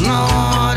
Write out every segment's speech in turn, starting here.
no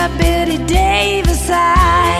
got Bette Davis eyes.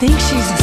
think she's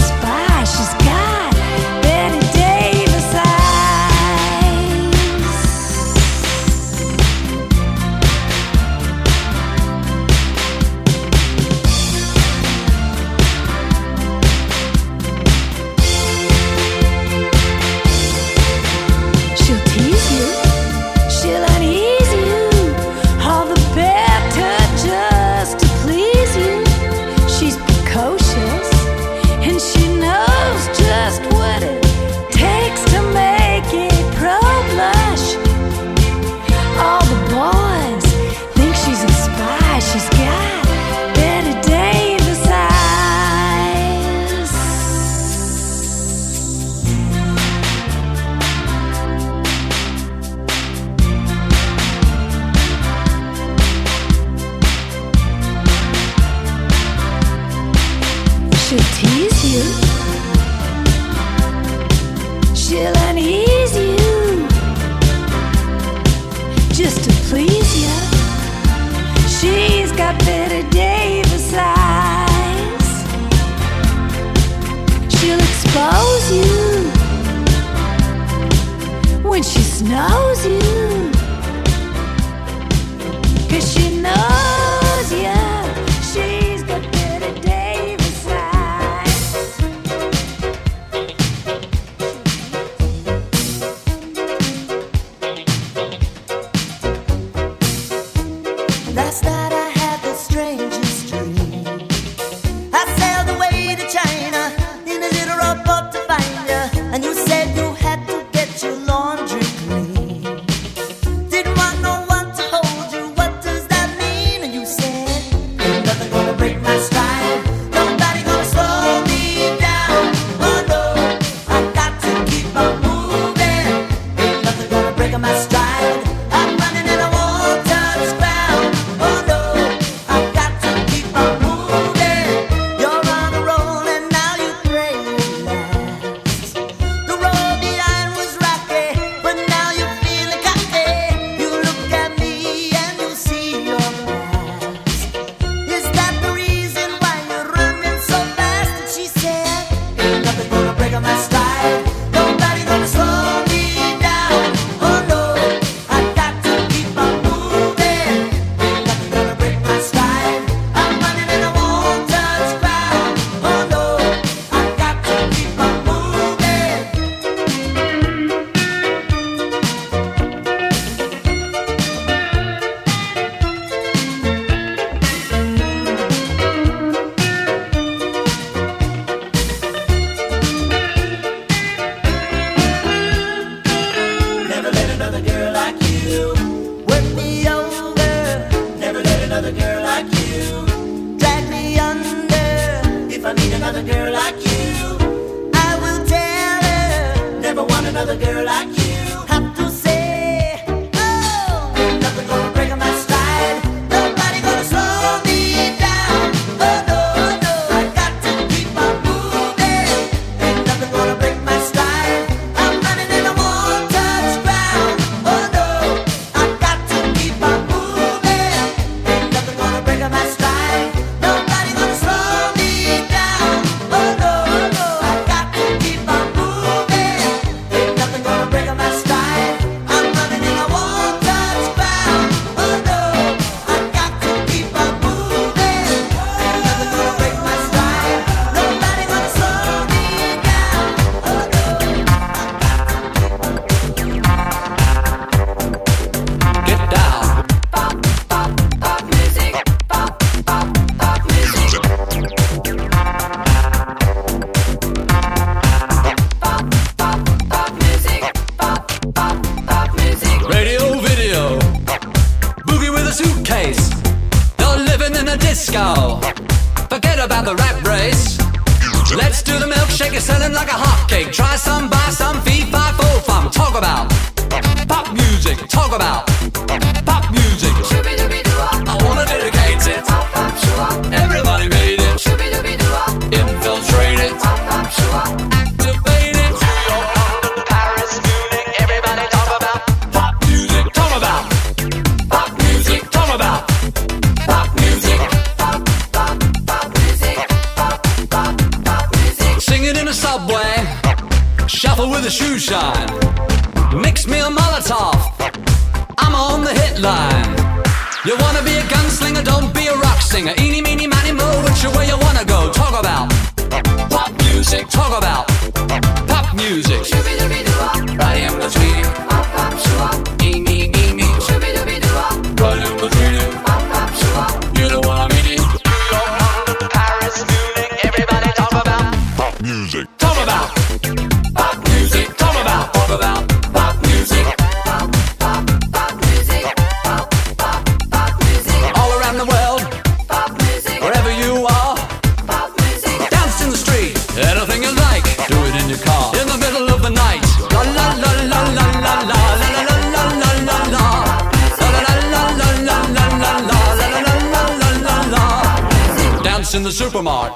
supermart.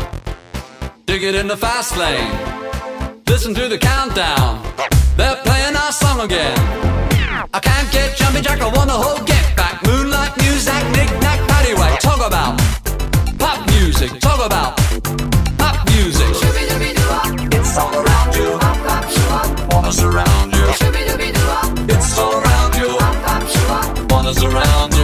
Dig it in the fast lane. Listen to the countdown. They're playing our song again. I can't get jumping jack, I want a whole get back. Moonlight music, knick knack, paddywhack. Talk about pop music, talk about pop music. It's all around you. Wanna surround you. It's all around you. Wanna surround you.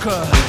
South